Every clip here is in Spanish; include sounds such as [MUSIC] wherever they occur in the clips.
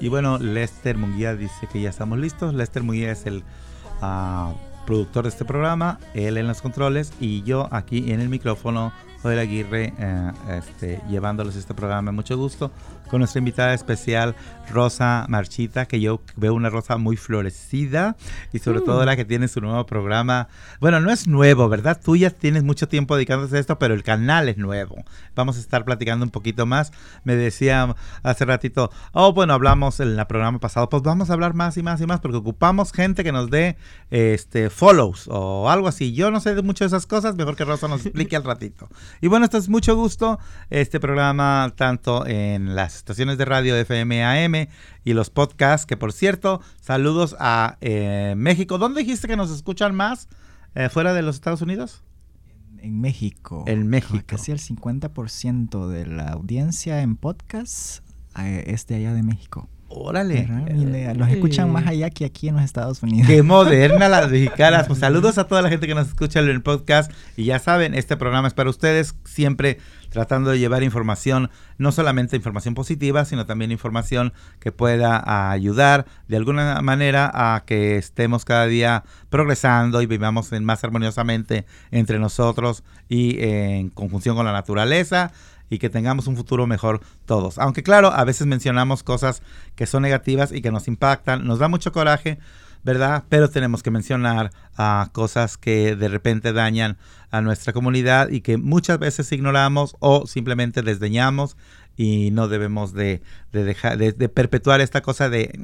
y bueno, Lester Munguía dice que ya estamos listos. Lester Munguía es el ah, productor de este programa, él en los controles y yo aquí en el micrófono Joel Aguirre, eh, este, llevándoles este programa. Mucho gusto con nuestra invitada especial, Rosa Marchita, que yo veo una rosa muy florecida y sobre todo mm. la que tiene su nuevo programa. Bueno, no es nuevo, ¿verdad? Tú ya tienes mucho tiempo dedicándose a esto, pero el canal es nuevo. Vamos a estar platicando un poquito más. Me decía hace ratito, oh, bueno, hablamos en el programa pasado, pues vamos a hablar más y más y más porque ocupamos gente que nos dé este follows o algo así. Yo no sé de mucho de esas cosas, mejor que Rosa nos explique al ratito. Y bueno, esto es mucho gusto. Este programa, tanto en las estaciones de radio de FM AM y los podcasts, que por cierto, saludos a eh, México. ¿Dónde dijiste que nos escuchan más? Eh, ¿Fuera de los Estados Unidos? En México. En México. Casi el 50% de la audiencia en podcast eh, es de allá de México. Órale. Los escuchan más allá que aquí en los Estados Unidos. Qué moderna [LAUGHS] las mexicanas. Pues saludos a toda la gente que nos escucha en el podcast. Y ya saben, este programa es para ustedes, siempre tratando de llevar información, no solamente información positiva, sino también información que pueda ayudar de alguna manera a que estemos cada día progresando y vivamos más armoniosamente entre nosotros y en conjunción con la naturaleza y que tengamos un futuro mejor todos. Aunque claro, a veces mencionamos cosas que son negativas y que nos impactan, nos da mucho coraje, ¿verdad? Pero tenemos que mencionar uh, cosas que de repente dañan a nuestra comunidad y que muchas veces ignoramos o simplemente desdeñamos y no debemos de, dejar de, perpetuar esta cosa de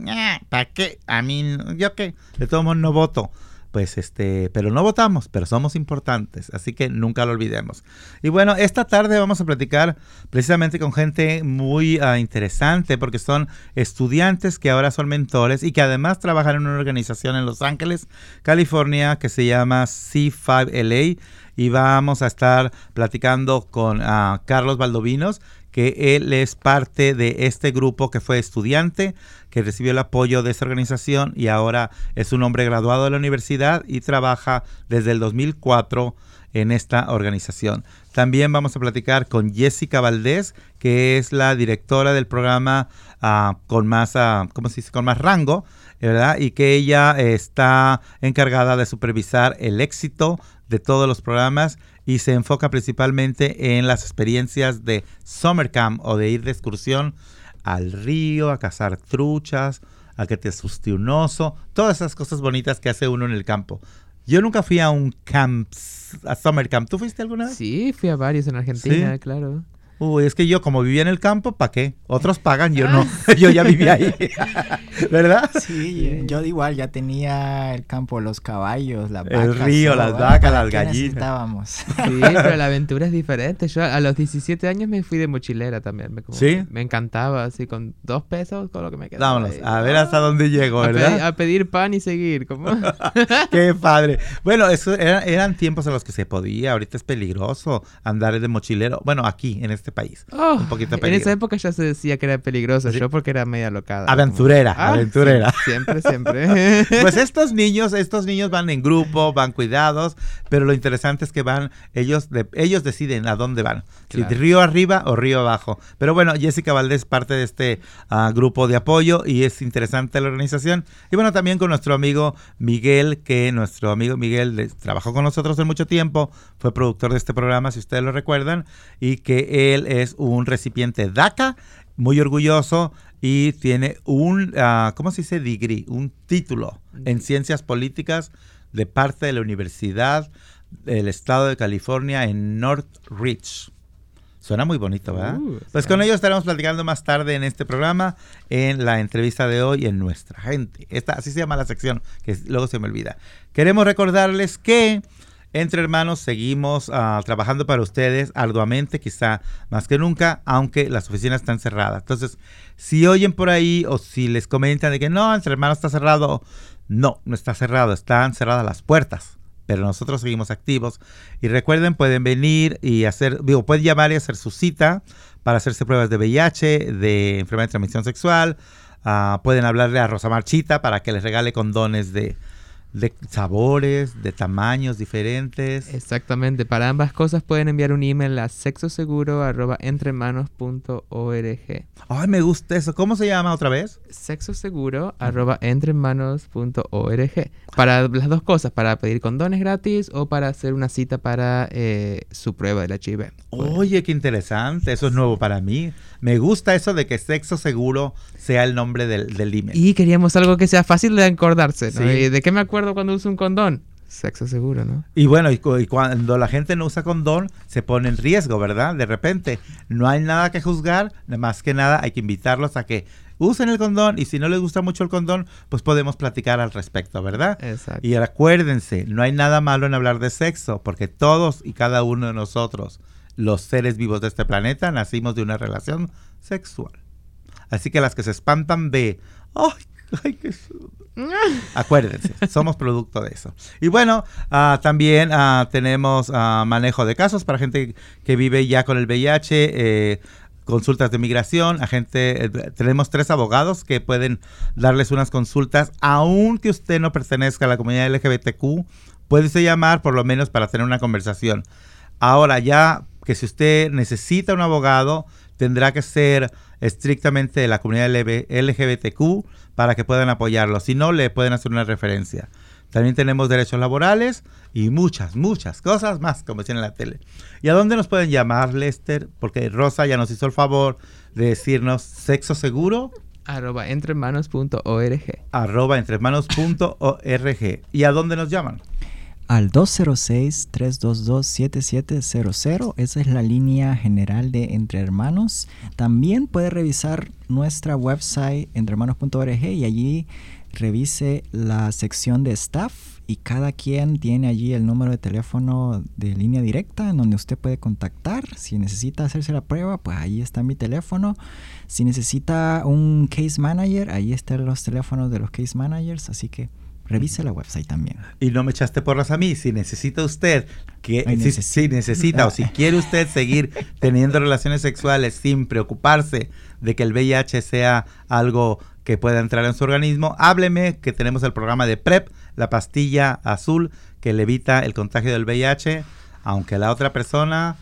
¿para qué? A mí, yo qué, de todo modo no voto pues este, pero no votamos, pero somos importantes, así que nunca lo olvidemos. Y bueno, esta tarde vamos a platicar precisamente con gente muy ah, interesante porque son estudiantes que ahora son mentores y que además trabajan en una organización en Los Ángeles, California, que se llama C5LA y vamos a estar platicando con ah, Carlos Valdovinos, que él es parte de este grupo que fue estudiante, que recibió el apoyo de esta organización y ahora es un hombre graduado de la universidad y trabaja desde el 2004 en esta organización. También vamos a platicar con Jessica Valdés, que es la directora del programa ah, con más, uh. Con más rango, ¿verdad? Y que ella está encargada de supervisar el éxito de todos los programas y se enfoca principalmente en las experiencias de summer camp o de ir de excursión al río, a cazar truchas, a que te asuste un oso, todas esas cosas bonitas que hace uno en el campo. Yo nunca fui a un camp, a summer camp. ¿Tú fuiste alguna vez? Sí, fui a varios en Argentina, claro. Uy, es que yo como vivía en el campo, ¿para qué? Otros pagan, yo no. [LAUGHS] [LAUGHS] yo ya vivía ahí. [LAUGHS] ¿Verdad? Sí, yo igual ya tenía el campo, los caballos, las vacas. El río, las vacas, las gallinas. Sí, pero la aventura es diferente. Yo a los 17 años me fui de mochilera también. Me, ¿Sí? Me encantaba, así con dos pesos, con lo que me quedaba. Vámonos, a ver hasta dónde llego, ¿verdad? A pedir, pan y seguir. como qué padre. Bueno, eso eran, tiempos en los que se podía. Ahorita es peligroso andar de mochilero. Bueno, aquí, en este país. Oh, un poquito En esa época ya se decía que era peligroso, yo porque era media locada. Aventurera, ah, aventurera. [LAUGHS] siempre, siempre. [LAUGHS] pues estos niños, estos niños van en grupo, van cuidados, pero lo interesante es que van, ellos, de, ellos deciden a dónde van. Si río arriba o río abajo. Pero bueno, Jessica Valdés parte de este ah, grupo de apoyo y es interesante la organización. Y bueno, también con nuestro amigo Miguel, que nuestro amigo Miguel trabajó con nosotros en mucho tiempo, fue productor de este programa, si ustedes lo recuerdan, y que él es un recipiente DACA, muy orgulloso y tiene un, uh, ¿cómo se dice? Degree, un título en ciencias políticas de parte de la Universidad del Estado de California en Northridge. Suena muy bonito, ¿verdad? Uh, pues con ellos estaremos platicando más tarde en este programa, en la entrevista de hoy, en nuestra gente. Esta, así se llama la sección, que luego se me olvida. Queremos recordarles que entre hermanos seguimos ah, trabajando para ustedes arduamente, quizá más que nunca, aunque las oficinas están cerradas. Entonces, si oyen por ahí o si les comentan de que no, entre hermanos está cerrado, no, no está cerrado, están cerradas las puertas. Pero nosotros seguimos activos. Y recuerden, pueden venir y hacer, digo, pueden llamar y hacer su cita para hacerse pruebas de VIH, de enfermedad de transmisión sexual. Ah, pueden hablarle a Rosa Marchita para que les regale condones de, de sabores, de tamaños diferentes. Exactamente. Para ambas cosas pueden enviar un email a sexoseguro.entremanos.org. Ay, me gusta eso. ¿Cómo se llama otra vez? sexoseguro.entremanos.org. Para las dos cosas, para pedir condones gratis o para hacer una cita para eh, su prueba del HIV. Oye, qué interesante. Eso es nuevo para mí. Me gusta eso de que sexo seguro sea el nombre del, del email. Y queríamos algo que sea fácil de acordarse. ¿no? Sí. ¿Y ¿De qué me acuerdo cuando uso un condón? Sexo seguro, ¿no? Y bueno, y, cu- y cuando la gente no usa condón, se pone en riesgo, ¿verdad? De repente, no hay nada que juzgar, más que nada hay que invitarlos a que usen el condón y si no les gusta mucho el condón, pues podemos platicar al respecto, ¿verdad? Exacto. Y acuérdense, no hay nada malo en hablar de sexo, porque todos y cada uno de nosotros, los seres vivos de este planeta, nacimos de una relación sexual. Así que las que se espantan de, ¡ay, ay, qué su-". Acuérdense, [LAUGHS] somos producto de eso. Y bueno, ah, también ah, tenemos ah, manejo de casos para gente que vive ya con el VIH, eh, consultas de migración, a gente, eh, tenemos tres abogados que pueden darles unas consultas, aunque usted no pertenezca a la comunidad LGBTQ, puede usted llamar por lo menos para tener una conversación. Ahora ya que si usted necesita un abogado, tendrá que ser estrictamente de la comunidad LGBTQ para que puedan apoyarlo. Si no, le pueden hacer una referencia. También tenemos derechos laborales y muchas, muchas cosas más, como decían en la tele. ¿Y a dónde nos pueden llamar, Lester? Porque Rosa ya nos hizo el favor de decirnos sexo seguro Arroba entremanos.org. arroba entremanos.org. ¿Y a dónde nos llaman? Al 206-322-7700, esa es la línea general de Entre Hermanos. También puede revisar nuestra website entrehermanos.org y allí revise la sección de staff y cada quien tiene allí el número de teléfono de línea directa en donde usted puede contactar. Si necesita hacerse la prueba, pues ahí está mi teléfono. Si necesita un case manager, ahí están los teléfonos de los case managers, así que revise la website también. Y no me echaste porras a mí. Si necesita usted, que, Ay, si, necesito. si necesita o si [LAUGHS] quiere usted seguir teniendo relaciones sexuales sin preocuparse de que el VIH sea algo que pueda entrar en su organismo, hábleme que tenemos el programa de PrEP, la pastilla azul que le evita el contagio del VIH, aunque la otra persona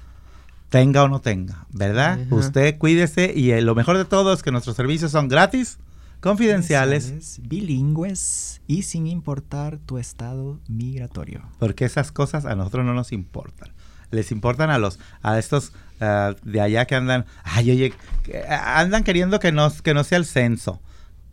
tenga o no tenga, ¿verdad? Ajá. Usted cuídese y eh, lo mejor de todo es que nuestros servicios son gratis, confidenciales. bilingües y sin importar tu estado migratorio. porque esas cosas a nosotros no nos importan. Les importan a los a estos ah, de allá que andan, ay, oye, que, ah, andan queriendo que no que no sea el censo.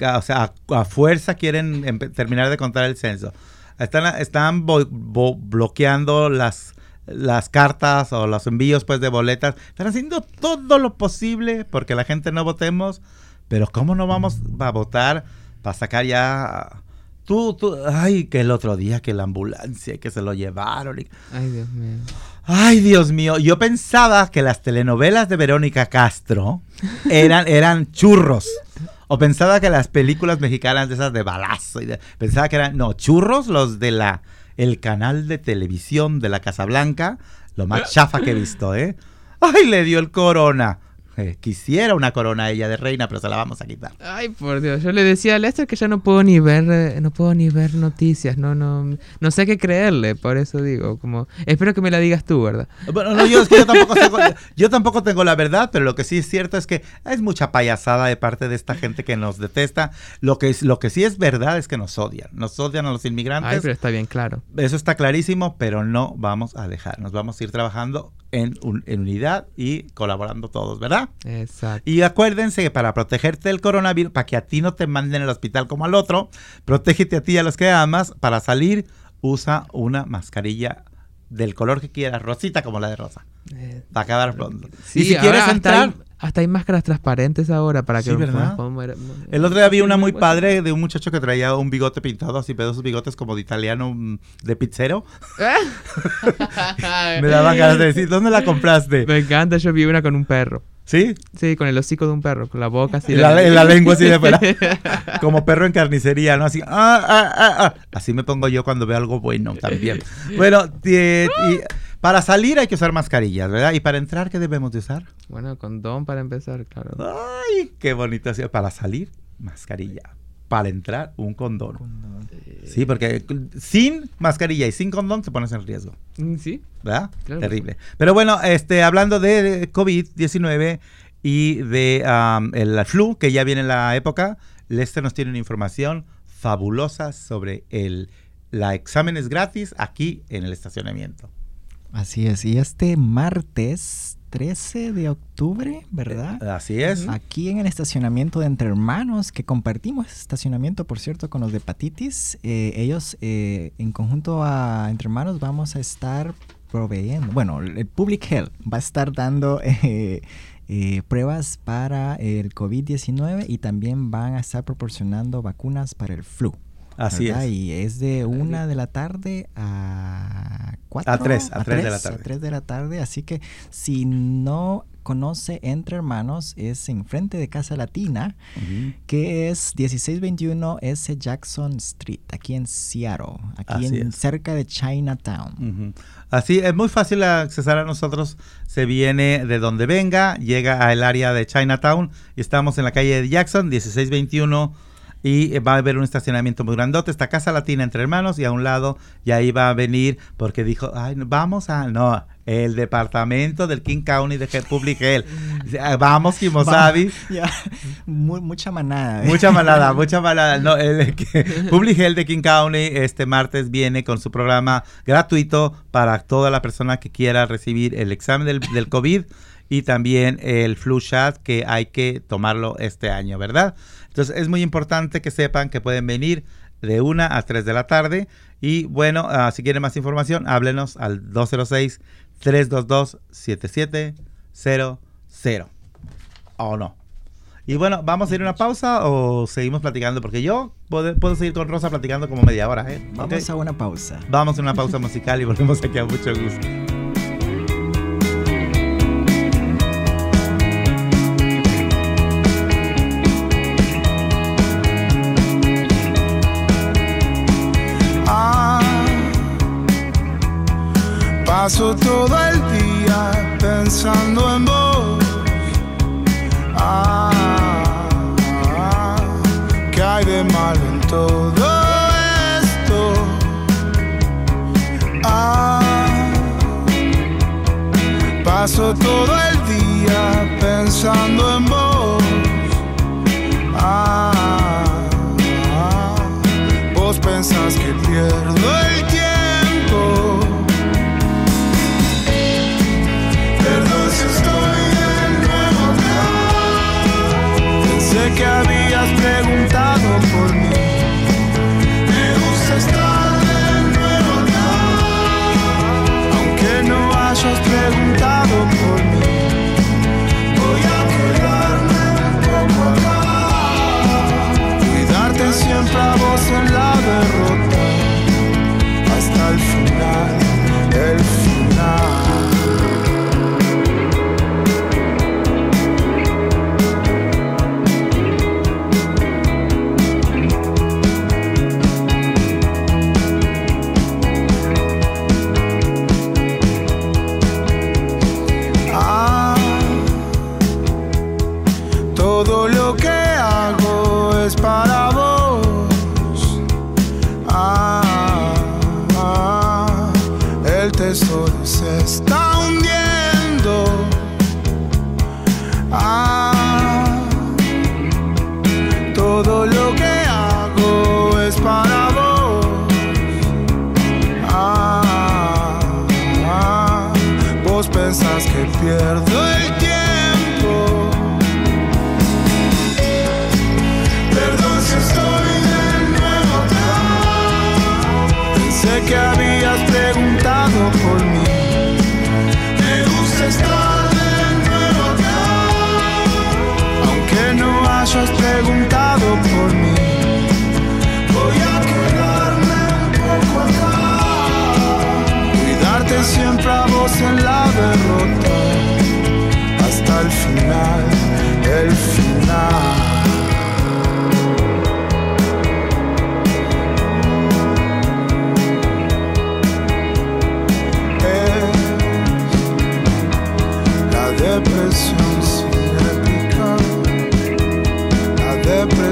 O sea, a, a fuerza quieren terminar de contar el censo. Están están bo- bo- bloqueando las las cartas o los envíos pues de boletas. Están haciendo todo lo posible porque la gente no votemos. Pero ¿cómo no vamos a votar para sacar ya... Tú, tú, ay, que el otro día que la ambulancia, que se lo llevaron. y- Ay, Dios mío. Ay, Dios mío, yo pensaba que las telenovelas de Verónica Castro eran, eran churros. O pensaba que las películas mexicanas de esas de balazo, y de- pensaba que eran, no, churros los de la, el canal de televisión de la Casa Blanca, lo más [LAUGHS] chafa que he visto, ¿eh? Ay, le dio el corona. Eh, quisiera una corona ella de reina, pero se la vamos a quitar. Ay, por Dios. Yo le decía a Lester que ya no puedo ni ver, eh, no puedo ni ver noticias. No, no, no sé qué creerle. Por eso digo, como, espero que me la digas tú, ¿verdad? Bueno, no, yo, es que yo, tampoco tengo, yo tampoco tengo la verdad, pero lo que sí es cierto es que es mucha payasada de parte de esta gente que nos detesta. Lo que, es, lo que sí es verdad es que nos odian. Nos odian a los inmigrantes. Ay, pero está bien claro. Eso está clarísimo, pero no vamos a dejar. Nos vamos a ir trabajando en, un- en unidad y colaborando todos, ¿verdad? Exacto. Y acuérdense que para protegerte del coronavirus, para que a ti no te manden al hospital como al otro, protégete a ti y a los que amas. Para salir, usa una mascarilla del color que quieras, rosita como la de Rosa. Eh, Va a acabar pronto. sí, y si quieres entrar, hasta hay máscaras transparentes ahora para que Sí, ¿verdad? el otro día vi una muy Pues, padre de un muchacho que traía un bigote pintado así, pero esos bigotes como de italiano mm, de pizzero. [LAUGHS] [LAUGHS] Me daban ganas de decir, ¿dónde la compraste? Me encanta, yo vi una con un perro. ¿Sí? Sí, con el hocico de un perro, con la boca así. La, la lengua así de fuera. [LAUGHS] Como perro en carnicería, ¿no? Así, ah, ah, ah, ah. Así me pongo yo cuando veo algo bueno también. Bueno, y- Para salir hay que usar mascarillas, ¿verdad? Y para entrar, ¿qué debemos de usar? Bueno, condón para empezar, claro. Ay, qué bonito. así. Para salir, mascarilla. Para entrar, un condón. Sí, porque sin mascarilla y sin condón te pones en riesgo. Mm, Sí. ¿verdad? Claro. Terrible. Pero bueno, este, hablando de COVID-19 y de am, el flu, que ya viene la época, Lester nos tiene una información fabulosa sobre el la exámenes gratis aquí en el estacionamiento. Así es, y este martes 13 de octubre, ¿verdad? Así es. Aquí en el estacionamiento de Entre Hermanos, que compartimos ese estacionamiento, por cierto, con los de hepatitis, eh, ellos eh, en conjunto a Entre Hermanos vamos a estar proveyendo, bueno, el Public Health va a estar dando [LAUGHS] eh, eh, pruebas para el COVID-19 y también van a estar proporcionando vacunas para el flu. Así ¿verdad? es. Y es de una de la tarde a cuatro. A tres, a tres de la tres, a tarde. tres de la tarde. Así que si no conoce Entre Hermanos, es enfrente de Casa Latina, que es 1621 S. Jackson Street, aquí en Seattle, aquí en, cerca de Chinatown. Así es muy fácil accesar a nosotros. Se viene de donde venga, llega al área de Chinatown y estamos en la calle de Jackson, 1621. Y va a haber un estacionamiento muy grandote, esta casa latina entre hermanos y a un lado, y ahí va a venir porque dijo, ay, vamos a, no, el departamento del King County de Public Health. [LAUGHS] "Ah, Vamos, Kimosabi. Mucha manada. ¿eh? Mucha malada, [LAUGHS] mucha malada. No, el que [LAUGHS] Public Health de King County este martes viene con su programa gratuito para toda la persona que quiera recibir el examen del, del COVID y también el flu shot que hay que tomarlo este año, ¿verdad? Entonces es muy importante que sepan que pueden venir de 1 a 3 de la tarde y bueno, ah, si quieren más información, háblenos al 206 322 7700 o no. Y bueno, ¿vamos a ir a una pausa o seguimos platicando? Porque yo puedo, puedo seguir con Rosa platicando como media hora, ¿eh? Vamos a una pausa. Vamos a una pausa musical y volvemos aquí a mucho gusto. Paso todo el día pensando en vos. Ah, ¿qué hay de malo en todo esto? Ah, paso todo el día pensando en vos. Aunque no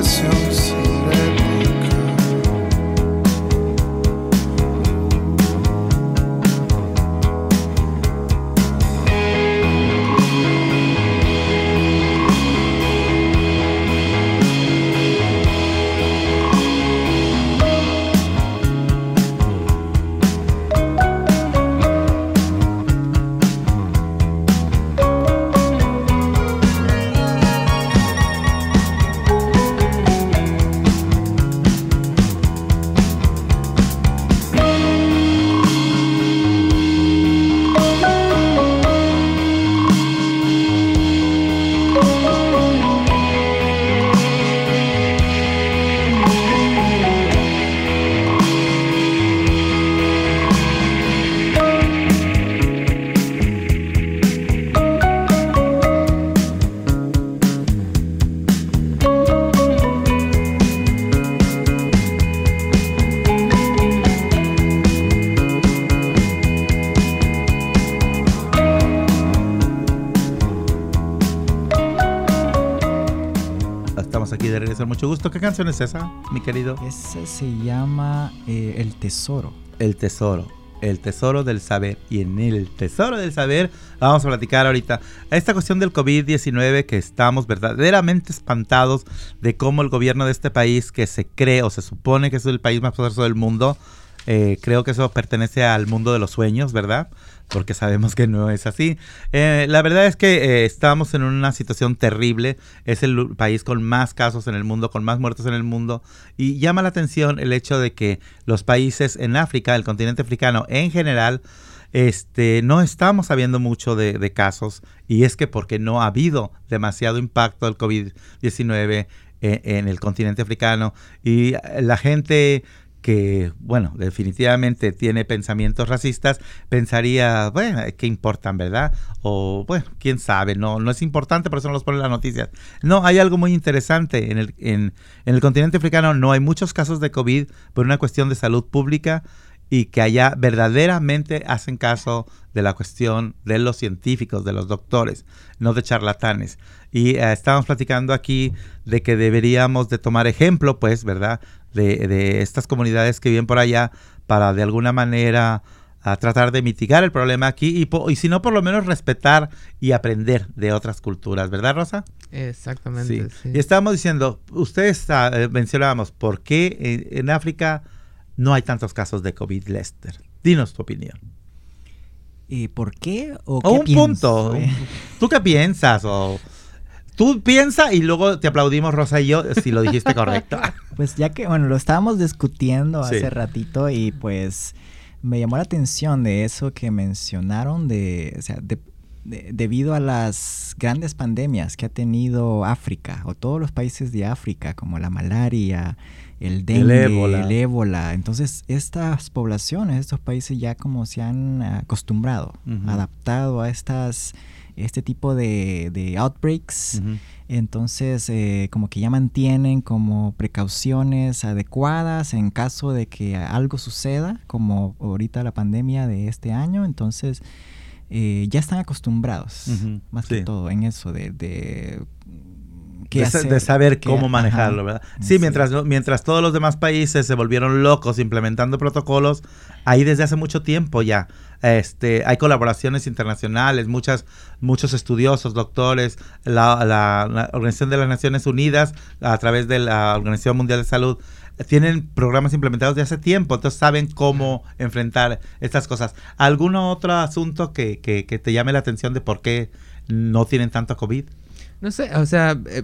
confession Mucho gusto. ¿Qué canción es esa, mi querido? Ese se llama eh, El Tesoro. El tesoro. El tesoro del saber. Y en el tesoro del saber vamos a platicar ahorita esta cuestión del COVID-19 que estamos verdaderamente espantados de cómo el gobierno de este país que se cree o se supone que es el país más poderoso del mundo, eh, creo que eso pertenece al mundo de los sueños, ¿verdad? Porque sabemos que no es así. Eh, la verdad es que eh, estamos en una situación terrible. Es el país con más casos en el mundo, con más muertos en el mundo. Y llama la atención el hecho de que los países en África, el continente africano en general, este, no estamos sabiendo mucho de, casos. Y es que porque no ha habido demasiado impacto del COVID-19 en, en el continente africano. Y eh, la gente que, bueno, definitivamente tiene pensamientos racistas, pensaría, bueno, ¿qué importan, verdad? O, bueno, quién sabe, no, no es importante, por eso no los ponen las noticias. No, hay algo muy interesante. En el, en, el continente africano no hay muchos casos de COVID por una cuestión de salud pública y que allá verdaderamente hacen caso de la cuestión de los científicos, de los doctores, no de charlatanes. Y eh, estábamos platicando aquí de que deberíamos de tomar ejemplo, pues, ¿verdad? De, de estas comunidades que viven por allá para de alguna manera a tratar de mitigar el problema aquí y, si no, por lo menos respetar y aprender de otras culturas, ¿verdad, Rosa? Exactamente, sí. Y estábamos diciendo, ustedes ah, eh, mencionábamos, ¿por qué en, en África no hay tantos casos de COVID, Lester? Dinos tu opinión. ¿Y por qué? ¿O, O qué un pienso, punto. eh? [LAUGHS] ¿Tú qué piensas? O tú piensa y luego te aplaudimos, Rosa y yo, si lo dijiste correcto. [LAUGHS] Pues ya que, bueno, lo estábamos discutiendo Sí. hace ratito y pues me llamó la atención de eso que mencionaron de, o sea, de- de- debido a las grandes pandemias que ha tenido África o todos los países de África, como la malaria, el dengue, ébola. el ébola. Entonces, estas poblaciones, estos países ya como se han acostumbrado, adaptado a estas este tipo de, de outbreaks. Entonces, eh, como que ya mantienen como precauciones adecuadas en caso de que algo suceda, como ahorita la pandemia de este año. Entonces, eh, ya están acostumbrados, más sí. que todo, en eso de... de qué de, sa- hacer, de saber qué- cómo ajá. manejarlo, ¿verdad? Sí, Sí. mientras, mientras todos los demás países se volvieron locos implementando protocolos, ahí desde hace mucho tiempo ya este, hay colaboraciones internacionales, muchas, muchos estudiosos, doctores, la, la- la Organización de las Naciones Unidas, a través de la Organización Mundial de Salud, tienen programas implementados de hace tiempo, entonces saben cómo enfrentar estas cosas. ¿Algún otro asunto que, que- que te llame la atención de por qué no tienen tanto COVID? No sé, o sea, eh,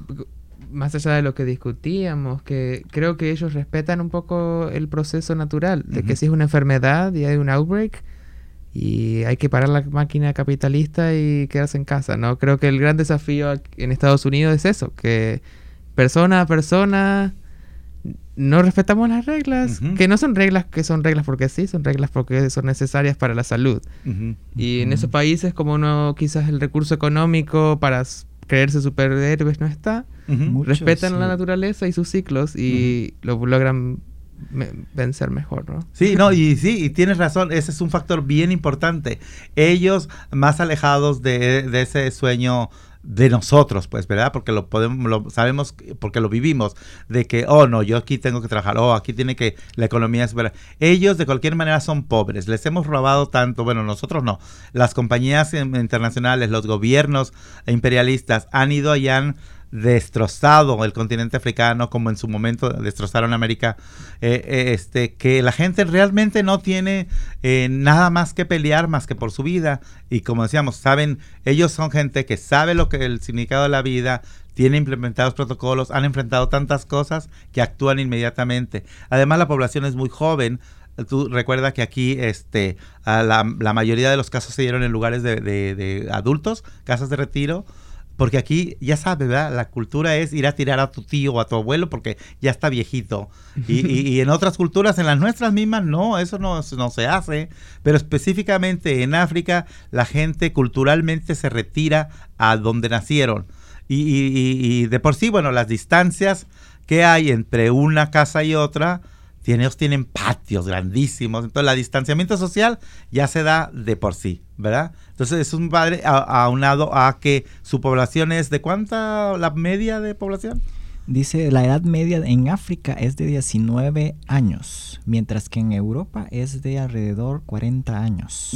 más allá de lo que discutíamos, que creo que ellos respetan un poco el proceso natural, de que si es una enfermedad y hay un outbreak y hay que parar la máquina capitalista y quedarse en casa, ¿no? Creo que el gran desafío en Estados Unidos es eso, que persona a persona no respetamos las reglas, que no son reglas que son reglas porque sí, son reglas porque son necesarias para la salud. Y en esos países como no quizás el recurso económico para creerse superhéroes no está, respetan la naturaleza y sus ciclos y lo logran me- vencer mejor, ¿no? Sí, no, y [LAUGHS] sí, y tienes razón, ese es un factor bien importante. Ellos más alejados de, de ese sueño de nosotros, pues, ¿verdad? Porque lo podemos, lo sabemos, porque lo vivimos, de que, oh, no, yo aquí tengo que trabajar, oh, aquí tiene que, la economía es verdad. Ellos de cualquier manera son pobres, les hemos robado tanto, bueno, nosotros no, las compañías internacionales, los gobiernos imperialistas han ido han destrozado el continente africano como en su momento destrozaron América, eh, eh, este, que la gente realmente no tiene eh, nada más que pelear más que por su vida y como decíamos, saben, ellos son gente que sabe lo que el significado de la vida, tiene implementados protocolos, han enfrentado tantas cosas que actúan inmediatamente. Además la población es muy joven, Tú recuerda que aquí este, la, la, mayoría de los casos se dieron en lugares de, de, de adultos, casas de retiro, porque aquí, ya sabes, ¿verdad? La cultura es ir a tirar a tu tío o a tu abuelo porque ya está viejito. Y, en otras culturas, en las nuestras mismas, no, eso no, no se hace. Pero específicamente en África, la gente culturalmente se retira a donde nacieron. Y, y de por sí, bueno, las distancias que hay entre una casa y otra, ellos tienen patios grandísimos, entonces el distanciamiento social ya se da de por sí, ¿verdad? Entonces es un padre aunado a que su población es de cuánta la media de población? Dice la edad media en África es de 19 años, mientras que en Europa es de alrededor 40 años.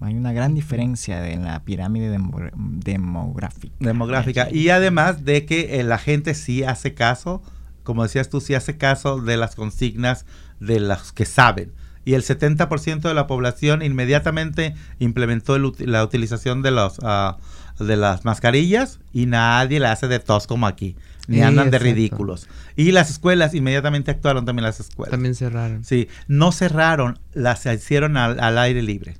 Hay una gran diferencia en la pirámide demográfica. Demográfica. Y además de que eh, la gente sí hace caso como decías tú, sí hace caso de las consignas de los que saben. Y el 70% de la población inmediatamente implementó la utilización de, los, ah, de las mascarillas y nadie la hace de tos como aquí. Ni andan de ridículos. Y las escuelas inmediatamente actuaron también las escuelas. También cerraron. Sí, no cerraron, las hicieron al aire libre.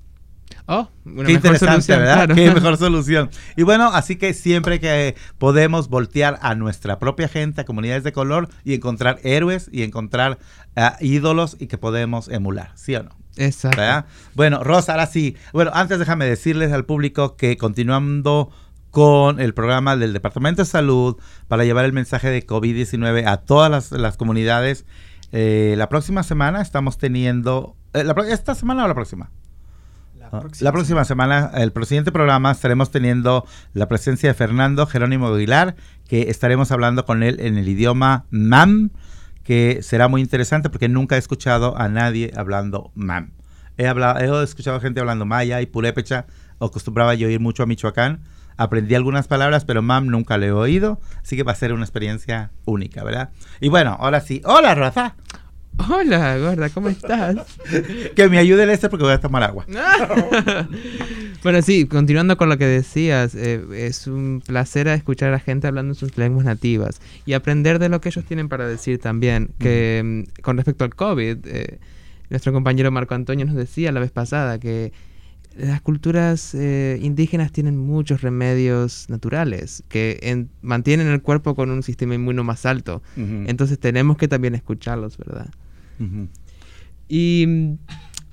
Oh, una Qué mejor solución, ¿verdad? Qué mejor [LAUGHS] solución. Y bueno, así que siempre que podemos voltear a nuestra propia gente, a comunidades de color y encontrar héroes y encontrar ah, ídolos y que podemos emular, ¿sí o no? Exacto. Bueno, Rosa, ahora sí. Bueno, antes déjame decirles al público que continuando con el programa del Departamento de Salud para llevar el mensaje de COVID-19 a todas las, comunidades, eh, la próxima semana estamos teniendo... Eh, ¿Esta semana o la próxima? La próxima semana, el siguiente programa, estaremos teniendo la presencia de Fernando Jerónimo Aguilar, que estaremos hablando con él en el idioma MAM, que será muy interesante porque nunca he escuchado a nadie hablando MAM. He, hablado, he escuchado gente hablando maya y purépecha, acostumbraba yo ir mucho a Michoacán. Aprendí algunas palabras, pero MAM nunca le he oído, así que va a ser una experiencia única, ¿verdad? Y bueno, ahora sí. Hola, Rosa. Hola, gorda, ¿cómo estás? [LAUGHS] que me ayude el este porque voy a tomar agua. [LAUGHS] bueno, sí, continuando con lo que decías, eh, es un placer escuchar a la gente hablando en sus lenguas nativas y aprender de lo que ellos tienen para decir también. Que mm, con respecto al COVID, eh, nuestro compañero Marco Antonio nos decía la vez pasada que las culturas eh, indígenas tienen muchos remedios naturales que mantienen el cuerpo con un sistema inmuno más alto. Entonces tenemos que también escucharlos, ¿verdad? Y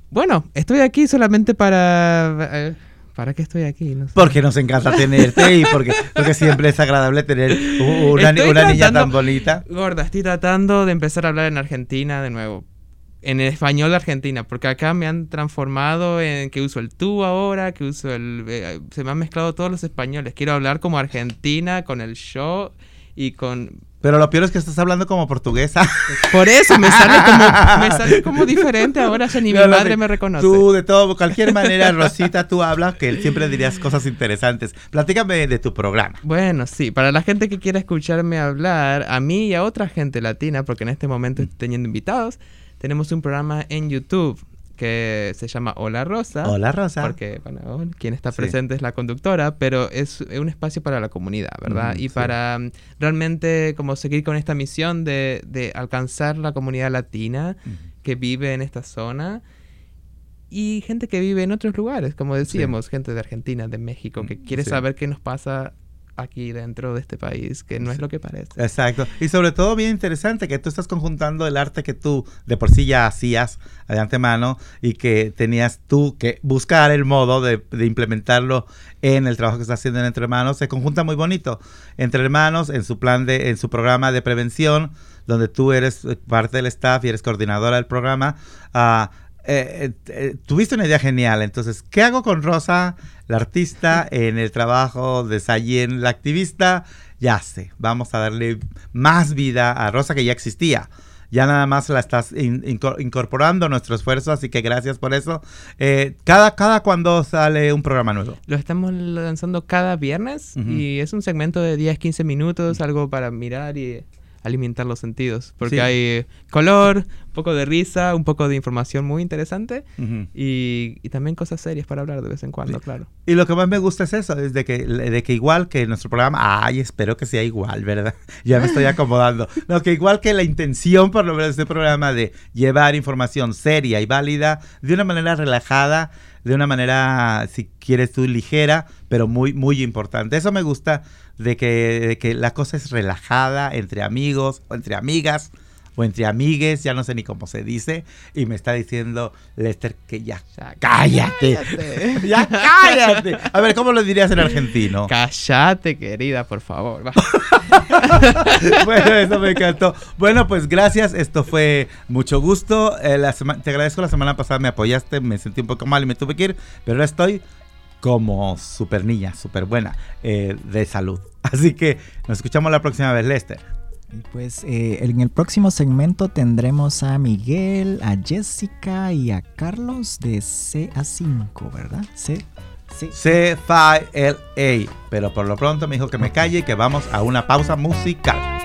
bueno, estoy aquí solamente para... Eh, ¿Para qué estoy aquí? Porque nos encanta tenerte y porque, porque siempre es agradable tener una, niña tan bonita. Gorda, estoy tratando de empezar a hablar en Argentina de nuevo. En el español de Argentina, porque acá me han transformado en que uso el tú ahora, que uso el... Eh, se me han mezclado todos los españoles. Quiero hablar como Argentina, con el yo y con pero lo peor es que estás hablando como portuguesa. [LAUGHS] Por eso me sale como, me sale [LAUGHS] como diferente ahora, ya ni mi madre me reconoce. Tú, de todo, cualquier manera, Rosita, tú hablas que siempre dirías cosas interesantes. Platícame de tu programa. Bueno, sí, para la gente que quiera escucharme hablar, a mí y a otra gente latina, porque en este momento estoy teniendo invitados, tenemos un programa en YouTube que se llama Hola Rosa. Hola Rosa. Porque, bueno, quien está presente es la conductora, pero es un espacio para la comunidad, ¿verdad? y para mm, realmente como seguir con esta misión de, de alcanzar la comunidad latina que vive en esta zona y gente que vive en otros lugares, como decíamos, gente de Argentina, de México, que quiere saber qué nos pasa aquí dentro de este país, que no es lo que parece. Exacto. Y sobre todo bien interesante que tú estás conjuntando el arte que tú de por sí ya hacías de antemano y que tenías tú que buscar el modo de, implementarlo en el trabajo que estás haciendo en Entre Hermanos. Se conjunta muy bonito. Entre Hermanos, en su plan de, en su programa de prevención, donde tú eres parte del staff y eres coordinadora del programa, uh, eh, eh, tuviste una idea genial. Entonces, ¿qué hago con Rosa, la artista, en el trabajo de Sayen, la activista? Ya sé, vamos a darle más vida a Rosa que ya existía. Ya nada más la estás in- inco- incorporando a nuestro esfuerzo, así que gracias por eso. Eh, cada, cada cuando sale un programa nuevo. Lo estamos lanzando cada viernes y es un segmento de 10-15 minutos, algo para mirar y alimentar los sentidos. Porque Sí. hay eh, color, un poco de risa, un poco de información muy interesante y también cosas serias para hablar de vez en cuando, Sí. claro. Y lo que más me gusta es eso, es de que, de que igual que nuestro programa, ay, espero que sea igual, ¿verdad? [LAUGHS] Ya me estoy [LAUGHS] acomodando. No, que igual que la intención, por lo menos, de este programa de llevar información seria y válida de una manera relajada, de una manera, si quieres tú, ligera, pero muy, muy importante. Eso me gusta de que, de que la cosa es relajada entre amigos o entre amigas o entre amigues, ya no sé ni cómo se dice, y me está diciendo Lester que ya, Ya, cállate. cállate. [LAUGHS] ya cállate. A ver, ¿cómo lo dirías en argentino? Cállate, querida, por favor. va. [LAUGHS] bueno, eso me encantó. Bueno, pues gracias. Esto fue mucho gusto. Eh, la te agradezco la semana pasada, me apoyaste, me sentí un poco mal y me tuve que ir, pero ahora estoy como super niña, super buena eh, de salud. [LAUGHS] Así que nos escuchamos la próxima vez, Lester. Pues eh, en el próximo segmento tendremos a Miguel, a Jessica y a Carlos de CA5, ¿verdad? C, C. C-F-L-A. Pero por lo pronto me dijo que me calle y que vamos a una pausa musical.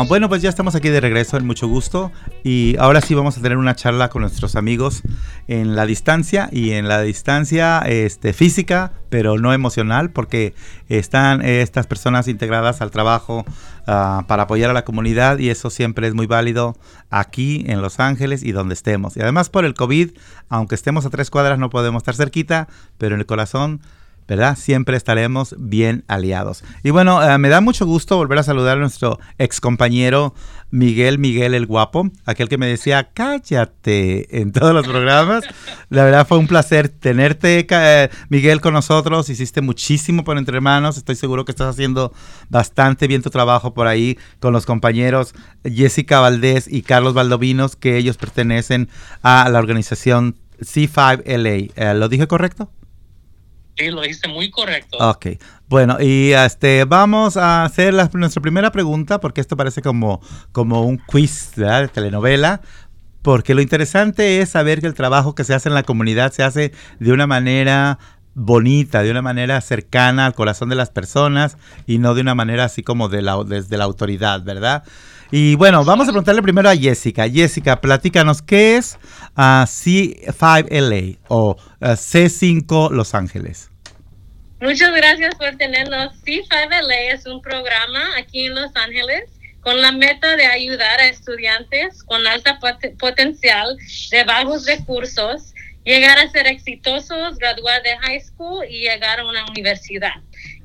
Ah, bueno, pues ya estamos aquí de regreso, en mucho gusto. Y ahora sí vamos a tener una charla con nuestros amigos en la distancia y en la distancia este, física, pero no emocional, porque están eh, estas personas integradas al trabajo ah, para apoyar a la comunidad y eso siempre es muy válido aquí en Los Ángeles y donde estemos. Y además por el COVID, aunque estemos a tres cuadras no podemos estar cerquita, pero en el corazón ¿verdad? Siempre estaremos bien aliados. Y bueno, eh, me da mucho gusto volver a saludar a nuestro ex compañero Miguel, Miguel el guapo, aquel que me decía, cállate en todos los programas. La verdad fue un placer tenerte, eh, Miguel, con nosotros. Hiciste muchísimo por Entre Hermanos. Estoy seguro que estás haciendo bastante bien tu trabajo por ahí con los compañeros Jessica Valdés y Carlos Valdovinos, que ellos pertenecen a la organización C5LA. Eh, ¿Lo dije correcto? Sí, lo dijiste muy correcto. Ok. Bueno, y este vamos a hacer nuestra primera pregunta, porque esto parece como, como un quiz de telenovela. Porque lo interesante es saber que el trabajo que se hace en la comunidad se hace de una manera bonita, de una manera cercana al corazón de las personas y no de una manera así como de la, desde la autoridad, ¿verdad? Y bueno, vamos a preguntarle primero a Jessica. Jessica, platícanos, ¿qué es uh, C5LA o uh, C5 Los Ángeles? Muchas gracias por tenernos. C5LA es un programa aquí en Los Ángeles con la meta de ayudar a estudiantes con alta pot potencial de bajos recursos llegar a ser exitosos, graduar de high school y llegar a una universidad.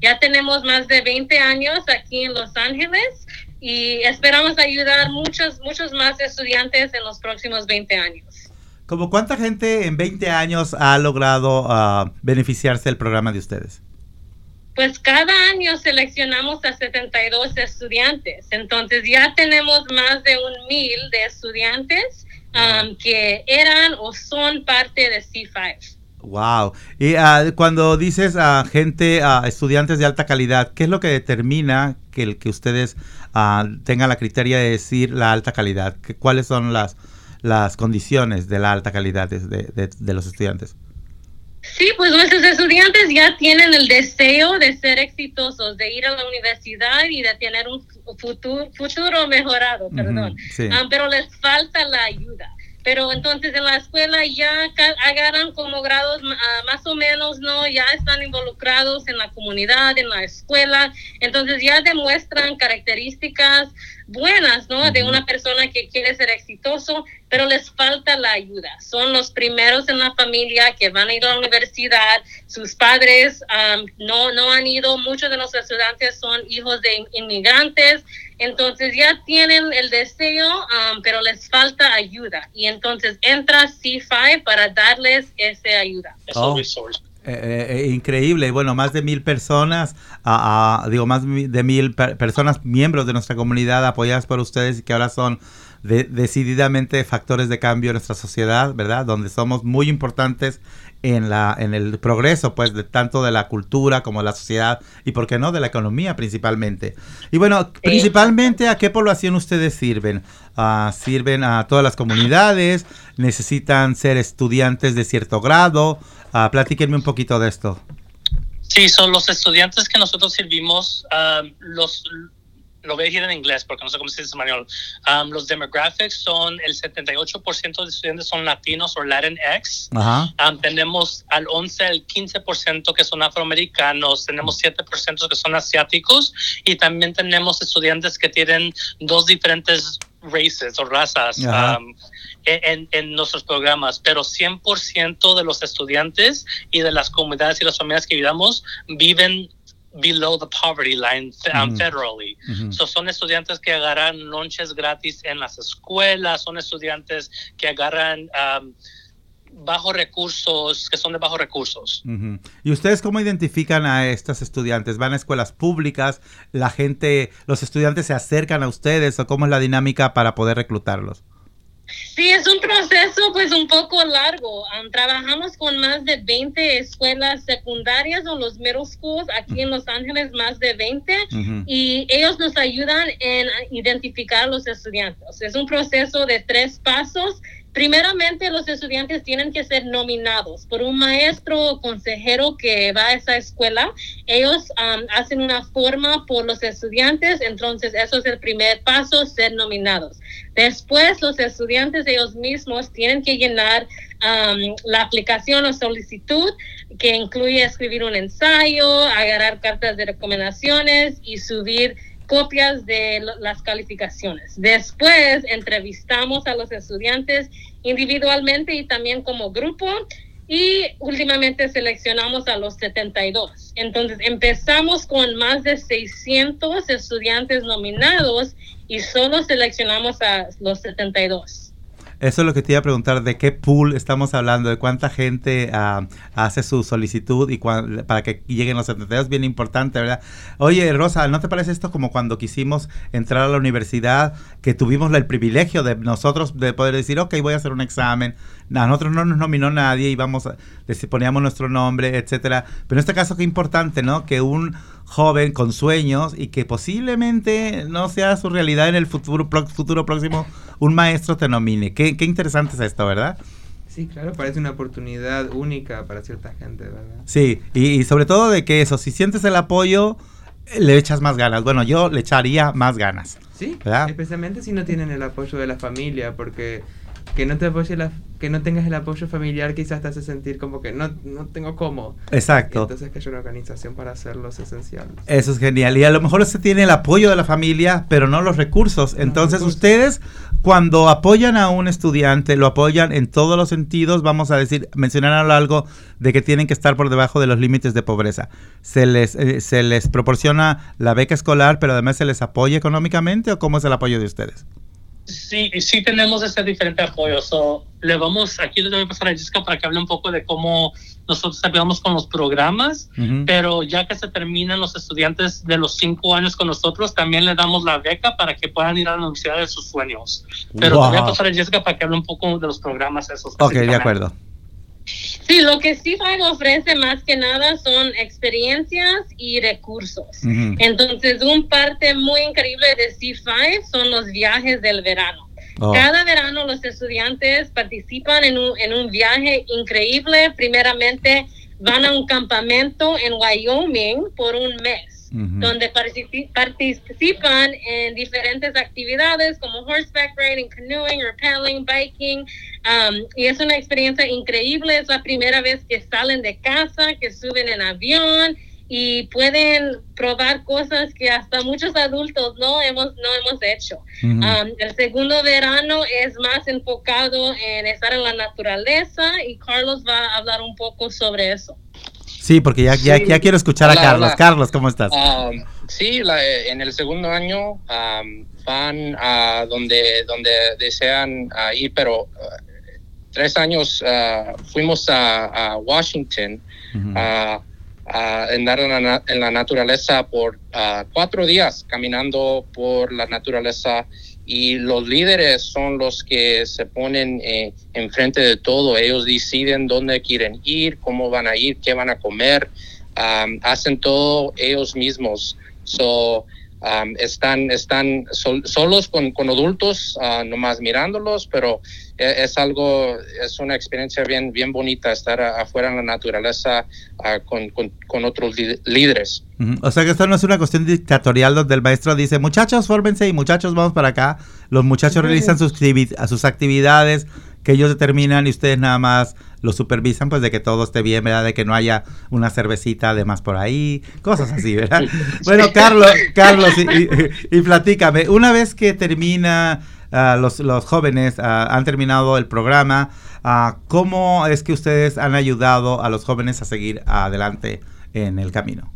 Ya tenemos más de 20 años aquí en Los Ángeles y esperamos ayudar muchos, muchos más estudiantes en los próximos 20 años. ¿Como cuánta gente en 20 años ha logrado uh, beneficiarse del programa de ustedes? Pues cada año seleccionamos a 72 estudiantes, entonces ya tenemos más de un mil de estudiantes um, que eran o son parte de C5. Wow. Y uh, cuando dices a gente, a estudiantes de alta calidad, ¿qué es lo que determina que el que ustedes uh, tengan la criteria de decir la alta calidad? ¿Cuáles son las, las condiciones de la alta calidad de, de, de los estudiantes? Sí, pues nuestros estudiantes ya tienen el deseo de ser exitosos, de ir a la universidad y de tener un futuro, futuro mejorado, perdón. -huh, sí. um, pero les falta la ayuda pero entonces en la escuela ya agarran como grados uh, más o menos, ¿no? Ya están involucrados en la comunidad, en la escuela, entonces ya demuestran características buenas, ¿no? De una persona que quiere ser exitoso, pero les falta la ayuda. Son los primeros en la familia que van a ir a la universidad, sus padres um, no, no han ido, muchos de los estudiantes son hijos de inmigrantes, entonces ya tienen el deseo, um, pero les falta ayuda. Y entonces entra C5 para darles esa ayuda. Oh. Eh, eh, increíble, bueno, más de mil personas, uh, uh, digo, más de mil per personas, miembros de nuestra comunidad apoyadas por ustedes y que ahora son de decididamente factores de cambio en nuestra sociedad, ¿verdad? Donde somos muy importantes en, la, en el progreso, pues, de tanto de la cultura como de la sociedad y, ¿por qué no?, de la economía principalmente. Y bueno, principalmente, ¿a qué población ustedes sirven? Uh, ¿Sirven a todas las comunidades? ¿Necesitan ser estudiantes de cierto grado? Uh, platíquenme un poquito de esto. Sí, son los estudiantes que nosotros servimos, uh, los lo voy a decir en inglés porque no sé cómo se dice en español. Um, los demographics son el 78% de estudiantes son latinos o Latinx. Ajá. Um, tenemos al 11 al 15% que son afroamericanos, tenemos 7% que son asiáticos y también tenemos estudiantes que tienen dos diferentes races o razas um, en, en, nuestros programas, pero 100% de los estudiantes y de las comunidades y las familias que vivamos viven below the poverty line um, federally. -huh. so son estudiantes que agarran lunches gratis en las escuelas, son estudiantes que agarran um, bajos recursos, que son de bajos recursos. Uh -huh. ¿Y ustedes cómo identifican a estos estudiantes? ¿Van a escuelas públicas? ¿La gente, los estudiantes se acercan a ustedes o cómo es la dinámica para poder reclutarlos? Sí, es un proceso pues un poco largo. Um, trabajamos con más de 20 escuelas secundarias o los middle schools aquí en Los Ángeles, más de 20, uh -huh. y ellos nos ayudan en identificar a los estudiantes. Es un proceso de tres pasos. Primeramente, los estudiantes tienen que ser nominados por un maestro o consejero que va a esa escuela. Ellos um, hacen una forma por los estudiantes, entonces eso es el primer paso, ser nominados. Después, los estudiantes ellos mismos tienen que llenar la aplicación o solicitud que incluye escribir un ensayo, agarrar cartas de recomendaciones y subir copias de las calificaciones. Después entrevistamos a los estudiantes individualmente y también como grupo y últimamente seleccionamos a los 72. Entonces empezamos con más de 600 estudiantes nominados y solo seleccionamos a los 72. Eso es lo que te iba a preguntar, ¿de qué pool estamos hablando? ¿De cuánta gente ah, hace su solicitud y para que lleguen los 72? Bien importante, ¿verdad? Oye, Rosa, ¿no te parece esto como cuando quisimos entrar a la universidad, que tuvimos el privilegio de nosotros de poder decir, ok, voy a hacer un examen, a nosotros no nos nominó nadie y vamos a, poníamos nuestro nombre, etcétera. Pero en este caso qué importante, ¿no? Que un joven con sueños y que posiblemente no sea su realidad en el futuro, futuro próximo, un maestro te nomine. Qué, qué interesante es esto, ¿verdad? Sí, claro, parece una oportunidad única para cierta gente, ¿verdad? Sí, y, sobre todo de que eso, si sientes el apoyo, le echas más ganas. Bueno, yo le echaría más ganas. Sí, especialmente si no tienen el apoyo de la familia, porque que no te apoye la, que no tengas el apoyo familiar quizás te hace sentir como que no, no tengo cómo. Exacto. entonces que haya una organización para hacerlo es esencial. Eso es genial. Y a lo mejor se tiene el apoyo de la familia, pero no los recursos. Entonces ustedes cuando apoyan a un estudiante, lo apoyan en todos los sentidos, vamos a decir, mencionar algo de que tienen que estar por debajo de los límites de pobreza. Se les, eh, se les proporciona la beca escolar, pero además se les apoya económicamente o cómo es el apoyo de ustedes? Sí, sí tenemos ese diferente apoyo. So, le vamos, aquí le voy a pasar a Jessica para que hable un poco de cómo nosotros ayudamos con los programas, pero ya que se terminan los estudiantes de los cinco años con nosotros, también le damos la beca para que puedan ir a la universidad de sus sueños. Pero voy a pasar a Jessica para que hable un poco de los programas esos. Ok, de acuerdo. Sí, lo que CIFAG ofrece más que nada son experiencias y recursos. Entonces, un parte muy increíble de C5 son los viajes del verano. Oh. Cada verano los estudiantes participan en un, en un viaje increíble. Primeramente, van a un campamento en Wyoming por un mes donde participan en diferentes actividades como horseback riding, canoeing, rappelling, biking. Um, y es una experiencia increíble. Es la primera vez que salen de casa, que suben en avión y pueden probar cosas que hasta muchos adultos no hemos, no hemos hecho. Um, el segundo verano es más enfocado en estar en la naturaleza y Carlos va a hablar un poco sobre eso. Sí, porque ya, ya, quiero escuchar a Carlos. Carlos, ¿cómo estás? Um, sí, en el segundo año um, van a donde, donde desean uh, ir, pero uh, tres años uh, fuimos a, Washington a andar en la, en la naturaleza por cuatro días, caminando por la naturaleza y los líderes son los que se ponen eh, enfrente de todo. Ellos deciden dónde quieren ir, cómo van a ir, qué van a comer. hacen todo ellos mismos. So, están están solos con, con adultos, uh, nomás mirándolos, pero e, es, algo, es una experiencia bien, bien bonita estar afuera en la naturaleza ah, con, con, otros líderes. O sea que esto no es una cuestión dictatorial donde el maestro dice, muchachos, fórmense y muchachos, vamos para acá. Los muchachos realizan sus, sus actividades que ellos determinan y ustedes nada más lo supervisan, pues de que todo esté bien, ¿verdad? De que no haya una cervecita además por ahí, cosas así, ¿verdad? [LAUGHS] Bueno, Carlos, Carlos, y, platícame, una vez que termina, ah, los, los, jóvenes ah, han terminado el programa, uh, ¿cómo es que ustedes han ayudado a los jóvenes a seguir adelante en el camino?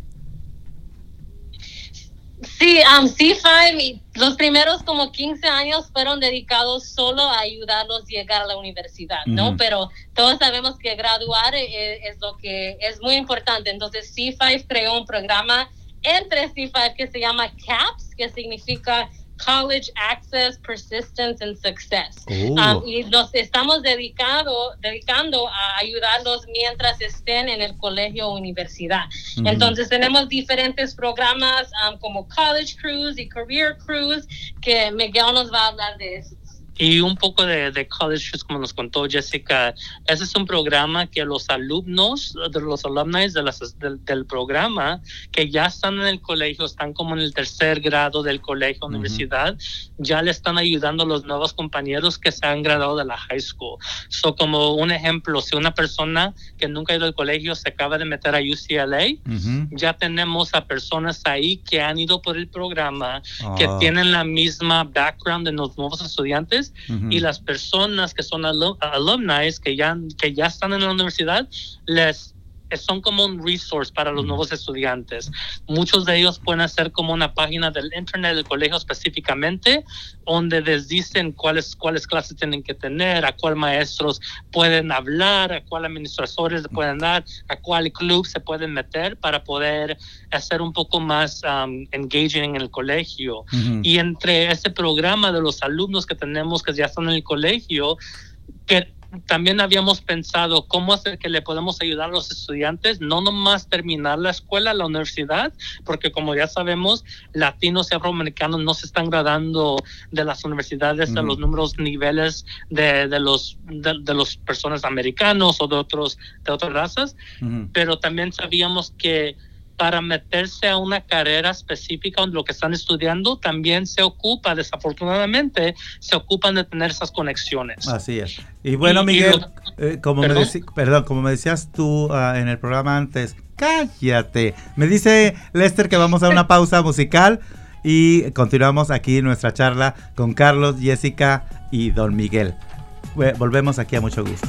Sí, um, C5, los primeros como 15 años fueron dedicados solo a ayudarlos a llegar a la universidad, ¿no? Pero todos sabemos que graduar es, eh, es, lo que es muy importante. Entonces C5 creó un programa entre C5 que se llama CAPS, que significa College Access, Persistence and Success. Um, y nos estamos dedicado, dedicando a ayudarlos mientras estén en el colegio o universidad. Entonces tenemos diferentes programas um, como College Cruise y Career Cruise que Miguel nos va a hablar de eso. Y un poco de, de College como nos contó Jessica, ese es un programa que los alumnos, de los alumnos de las, del, programa, que ya están en el colegio, están como en el tercer grado del colegio, universidad, ya le están ayudando a los nuevos compañeros que se han graduado de la high school. So, como un ejemplo, si una persona que nunca ha ido al colegio se acaba de meter a UCLA, ya tenemos a personas ahí que han ido por el programa, que ah. tienen la misma background de los nuevos estudiantes y las personas que son alumni, que ya, que ya están en la universidad, les son como un resource para los nuevos estudiantes. Muchos de ellos pueden hacer como una página del internet del colegio específicamente, donde les dicen cuáles, cuáles clases tienen que tener, a cuál maestros pueden hablar, a cuál administradores le pueden dar, a cuál club se pueden meter para poder hacer un poco más um, engaging en el colegio. Y entre ese programa de los alumnos que tenemos que ya están en el colegio, que también habíamos pensado cómo hacer que le podemos ayudar a los estudiantes, no nomás terminar la escuela, la universidad, porque como ya sabemos, latinos y afroamericanos no se están graduando de las universidades a los números niveles de, de los de, los personas americanos o de otros de otras razas, pero también sabíamos que para meterse a una carrera específica en lo que están estudiando, también se ocupa, desafortunadamente, se ocupan de tener esas conexiones. Así es. Y bueno, Miguel, eh, como, me perdón, como me decías tú ah, en el programa antes, cállate. Me dice Lester que vamos a una pausa musical y continuamos aquí nuestra charla con Carlos, Jessica y Don Miguel. Volvemos aquí a mucho gusto.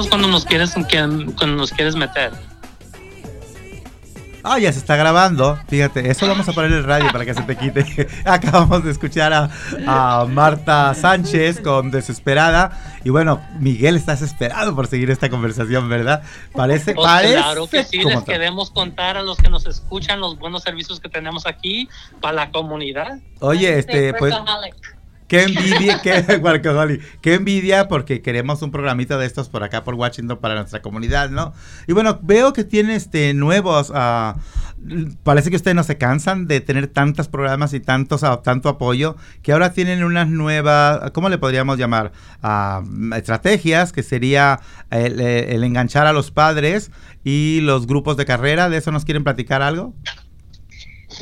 Dinos cuando nos quieres, cuando nos quieres meter. Ah, ya se está grabando. Fíjate, eso vamos a poner en el radio para que se te quite. [LAUGHS] Acabamos de escuchar a, Marta Sánchez con Desesperada. Y bueno, Miguel está desesperado por seguir esta conversación, ¿verdad? Parece, pues parece. Claro que sí, les queremos contar a los que nos escuchan los buenos servicios que tenemos aquí para la comunidad. Oye, este, pues. Qué envidia, qué, [LAUGHS] qué envidia porque queremos un programita de estos por acá por Washington para nuestra comunidad, ¿no? Y bueno, veo que tiene este nuevos, uh, parece que ustedes no se cansan de tener tantos programas y tantos, uh, tanto apoyo, que ahora tienen unas nuevas, ¿cómo le podríamos llamar? Uh, estrategias, que sería el, el enganchar a los padres y los grupos de carrera, ¿de eso nos quieren platicar algo?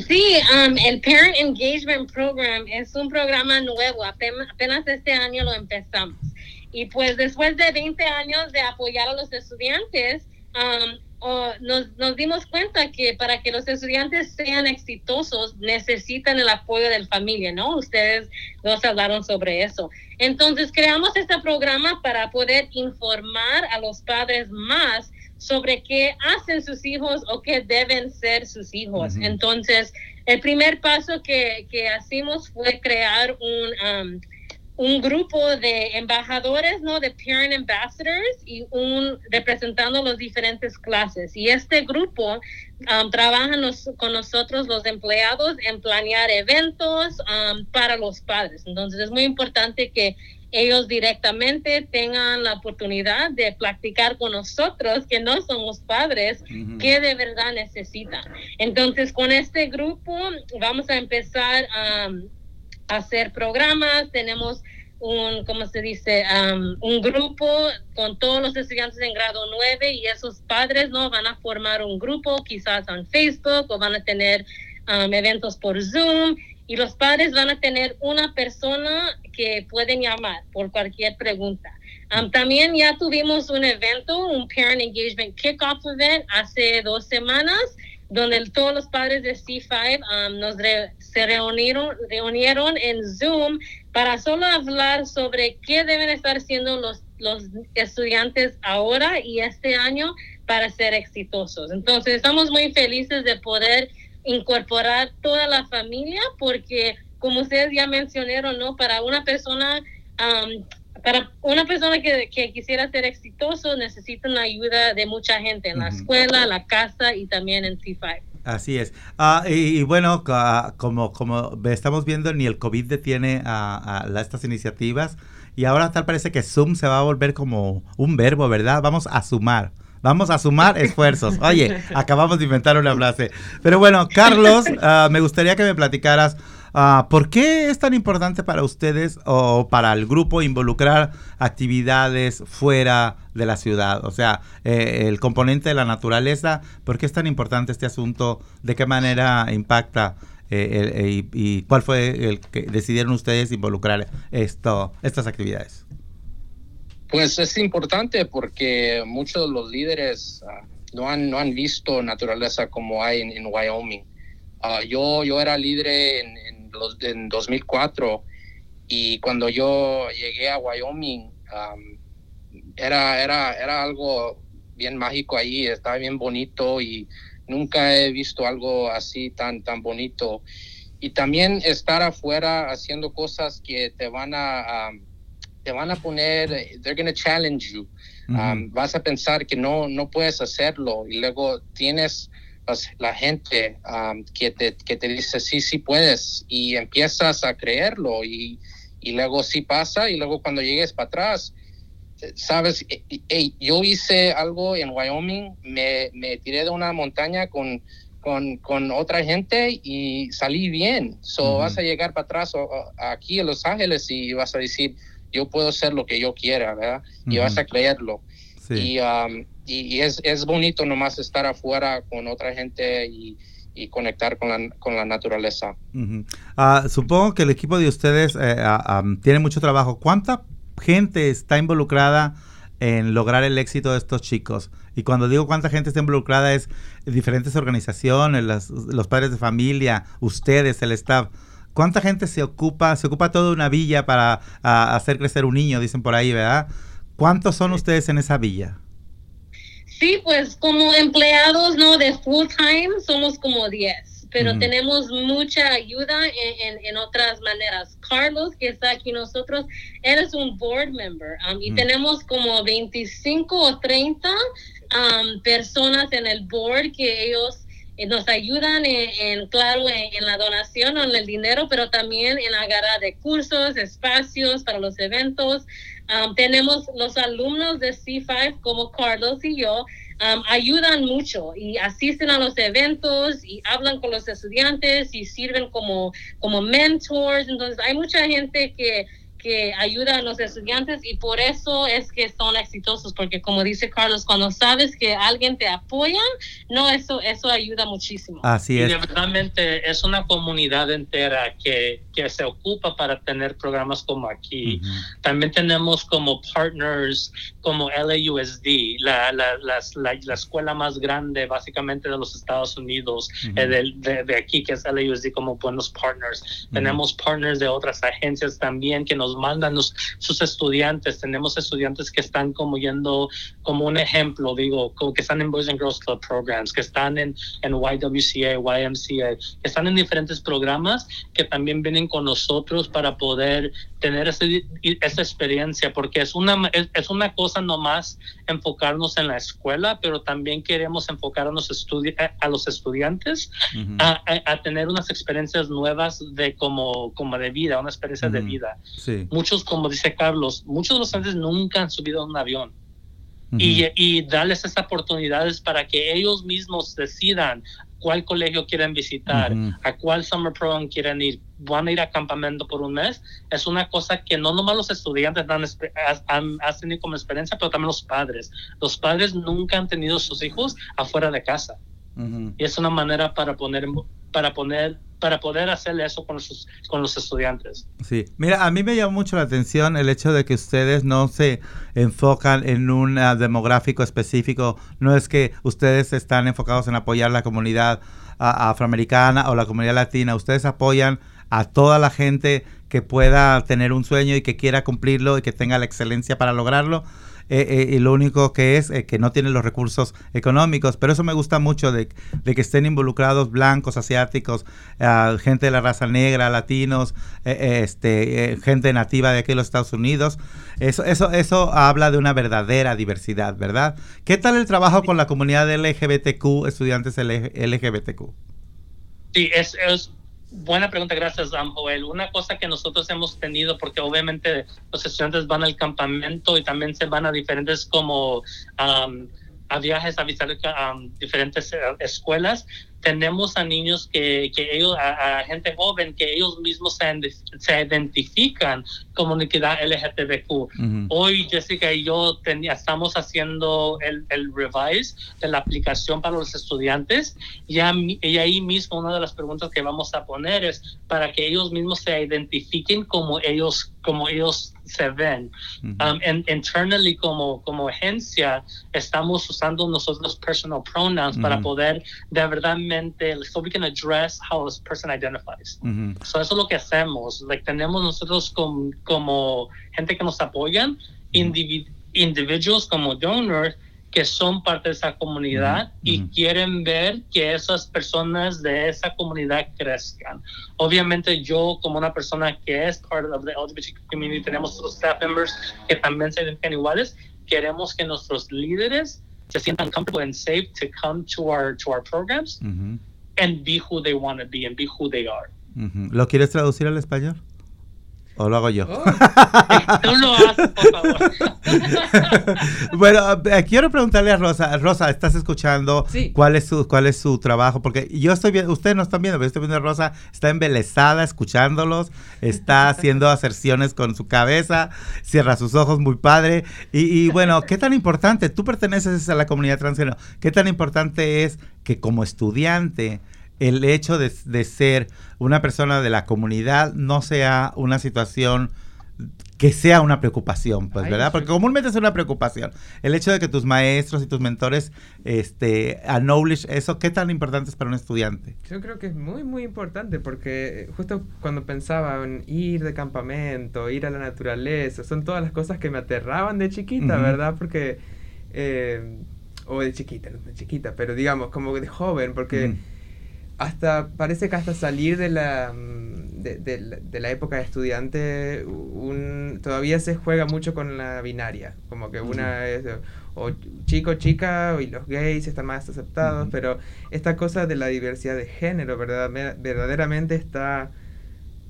Sí, um, el Parent Engagement Program es un programa nuevo, apenas, este año lo empezamos. Y pues después de 20 años de apoyar a los estudiantes, nos, nos, dimos cuenta que para que los estudiantes sean exitosos necesitan el apoyo de la familia, ¿no? Ustedes dos hablaron sobre eso. Entonces creamos este programa para poder informar a los padres más sobre qué hacen sus hijos o qué deben ser sus hijos. Entonces, el primer paso que, que hicimos fue crear un... Um, un grupo de embajadores, ¿no? De parent ambassadors y un representando las diferentes clases. Y este grupo um, trabaja con nosotros los empleados en planear eventos um, para los padres. Entonces es muy importante que ellos directamente tengan la oportunidad de practicar con nosotros, que no somos padres, que de verdad necesitan. Entonces, con este grupo vamos a empezar um, a hacer programas, tenemos un, ¿cómo se dice? Um, un grupo con todos los estudiantes en grado 9 y esos padres no van a formar un grupo quizás en Facebook o van a tener um, eventos por Zoom y los padres van a tener una persona que pueden llamar por cualquier pregunta. Um, también ya tuvimos un evento, un Parent Engagement Kickoff Event hace dos semanas, donde todos los padres de C5 um, nos se reunieron, reunieron en Zoom para solo hablar sobre qué deben estar haciendo los, los estudiantes ahora y este año para ser exitosos. Entonces, estamos muy felices de poder incorporar toda la familia porque como ustedes ya mencionaron, ¿no? Para una persona, para una persona que, que, quisiera ser exitoso necesita una ayuda de mucha gente en la escuela, la casa y también en C5. Así es. Ah, y, bueno, como, como estamos viendo, ni el COVID detiene a, a, estas iniciativas. Y ahora tal parece que Zoom se va a volver como un verbo, ¿verdad? Vamos a sumar. Vamos a sumar esfuerzos. Oye, [LAUGHS] acabamos de inventar una frase. Pero bueno, Carlos, ah, me gustaría que me platicaras uh, por qué es tan importante para ustedes o para el grupo involucrar actividades fuera de la ciudad. O sea, eh, el componente de la naturaleza, ¿por qué es tan importante este asunto? ¿De qué manera impacta? Eh, eh, y, cuál fue el que decidieron ustedes involucrar esto, estas actividades? Pues es importante porque muchos de los líderes ah, no, han, no han visto naturaleza como hay en, Wyoming. Ah, yo, yo era líder en, en, los, en 2004 y cuando yo llegué a Wyoming era, era, era algo bien mágico ahí, estaba bien bonito y nunca he visto algo así tan, tan bonito. Y también estar afuera haciendo cosas que te van a te van a poner, they're going to challenge you. Um, vas a pensar que no, no puedes hacerlo y luego tienes la gente um, que, te, que te dice sí, sí puedes y empiezas a creerlo y, y luego sí pasa y luego cuando llegues para atrás, sabes, yo hice algo en Wyoming, me, me tiré de una montaña con, con, con, otra gente y salí bien. So vas a llegar para atrás aquí en Los Ángeles y vas a decir, yo puedo ser lo que yo quiera, ¿verdad? Y vas a creerlo. Y, um, y, es, es, bonito nomás estar afuera con otra gente y, y conectar con la, con la naturaleza. Ah, supongo que el equipo de ustedes eh, ah, tiene mucho trabajo. ¿Cuánta gente está involucrada en lograr el éxito de estos chicos? Y cuando digo cuánta gente está involucrada es diferentes organizaciones, los padres de familia, ustedes, el staff. ¿Cuánta gente se ocupa? Se ocupa toda una villa para hacer crecer un niño, dicen por ahí, ¿verdad? ¿Cuántos son ustedes en esa villa? Sí, pues como empleados, ¿no? De full time somos como 10, pero tenemos mucha ayuda en, otras maneras. Carlos, que está aquí nosotros, él es un board member um, y tenemos como 25 o 30 um, personas en el board que ellos nos ayudan en, claro, en, la donación o en el dinero, pero también en agarrar recursos, espacios para los eventos. Um, tenemos los alumnos de C5 como Carlos y yo, um, ayudan mucho y asisten a los eventos y hablan con los estudiantes y sirven como, como mentors. Entonces hay mucha gente que que ayuda a los estudiantes y por eso es que son exitosos, porque como dice Carlos, cuando sabes que alguien te apoya, no, eso, eso ayuda muchísimo. Así es. Y realmente es una comunidad entera que, que se ocupa para tener programas como aquí. También tenemos como partners como LAUSD, la, la, la, la, escuela más grande básicamente de los Estados Unidos, eh, de, de, aquí que es LAUSD como buenos partners. Tenemos partners de otras agencias también que nos mandan sus estudiantes. Tenemos estudiantes que están como yendo como un ejemplo, digo, como que están en Boys and Girls Club programs, que están en, en YWCA, YMCA, que están en diferentes programas que también vienen con nosotros para poder tener ese, esa experiencia, porque es una, es, una cosa nomás enfocarnos en la escuela, pero también queremos enfocar a los, a los estudiantes a, a, tener unas experiencias nuevas de como, como de vida, una experiencia de vida. Muchos, como dice Carlos, muchos de los estudiantes nunca han subido a un avión. y, y darles esas oportunidades para que ellos mismos decidan cuál colegio quieren visitar, a cuál summer program quieren ir, van a ir a campamento por un mes, es una cosa que no nomás los estudiantes han, han, tenido como experiencia, pero también los padres. Los padres nunca han tenido sus hijos afuera de casa. Y es una manera para poner, para poner para poder hacerle eso con los, con los estudiantes. Sí, mira, a mí me llama mucho la atención el hecho de que ustedes no se enfocan en un demográfico específico, no es que ustedes están enfocados en apoyar la comunidad afroamericana o la comunidad latina, ustedes apoyan a toda la gente que pueda tener un sueño y que quiera cumplirlo y que tenga la excelencia para lograrlo. Eh, eh, lo único que es eh, que no tienen los recursos económicos. Pero eso me gusta mucho de, que estén involucrados blancos, asiáticos, gente de la raza negra, latinos, este, gente nativa de aquí de los Estados Unidos. Eso, eso, eso habla de una verdadera diversidad, ¿verdad? ¿Qué tal el trabajo con la comunidad LGBTQ, estudiantes LGBTQ? Sí, es Buena pregunta, gracias, Joel. Una cosa que nosotros hemos tenido, porque obviamente los estudiantes van al campamento y también se van a diferentes como a viajes a visitar diferentes eh, escuelas, tenemos a niños que, que ellos, a, gente joven, que ellos mismos se, se identifican como comunidad LGTBQ. Hoy Jessica y yo estamos haciendo el, el, revise de la aplicación para los estudiantes y, y ahí mismo una de las preguntas que vamos a poner es para que ellos mismos se identifiquen como ellos, como ellos se ven. Um, internally como, como agencia estamos usando nosotros personal pronouns para poder de verdad so we can address how this person identifies. So eso es lo que hacemos. Like, tenemos nosotros como, como gente que nos apoyan, individuos como donors que son parte de esa comunidad y quieren ver que esas personas de esa comunidad crezcan. Obviamente yo como una persona que es parte of the LGBT community, tenemos otros staff members que también se identifican iguales, queremos que nuestros líderes se sientan comfortable and safe to come to our to our programs and be who they want to be and be who they are. ¿Lo quieres traducir al español? ¿O lo hago yo? Oh. [LAUGHS] Tú lo haces, por favor. [LAUGHS] bueno, eh, quiero preguntarle a Rosa. Rosa, ¿estás escuchando cuál es su cuál es su trabajo? Porque yo estoy viendo, ustedes no están viendo, pero estoy viendo a Rosa, está embelesada escuchándolos, está [LAUGHS] haciendo aserciones con su cabeza, cierra sus ojos, muy padre. Y, bueno, ¿qué tan importante? Tú perteneces a la comunidad transgénero. ¿Qué tan importante es que como estudiante el hecho de, ser una persona de la comunidad no sea una situación que sea una preocupación, pues, ¿verdad? Porque comúnmente es una preocupación. El hecho de que tus maestros y tus mentores este, acknowledge eso, ¿qué tan importante es para un estudiante? Yo creo que es muy, muy importante porque justo cuando pensaba en ir de campamento, ir a la naturaleza, son todas las cosas que me aterraban de chiquita, ¿verdad? Porque, eh, o de chiquita, no de chiquita, pero digamos, como de joven, porque hasta parece que hasta salir de la, mm, de, la época de estudiante un, todavía se juega mucho con la binaria, como que una es o chico, chica y los gays están más aceptados, pero esta cosa de la diversidad de género ¿verdad? verdaderamente está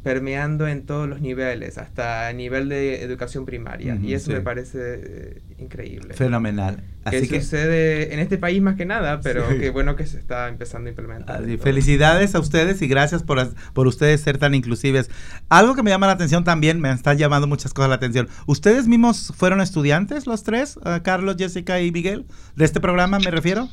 permeando en todos los niveles, hasta a nivel de educación primaria. y eso me parece eh, increíble. Fenomenal. Así que, sucede en este país más que nada, pero qué bueno que se está empezando a implementar. felicidades a ustedes y gracias por, por ustedes ser tan inclusives. Algo que me llama la atención también, me están llamando muchas cosas la atención. ¿Ustedes mismos fueron estudiantes, los tres, uh, Carlos, Jessica y Miguel, de este programa me refiero?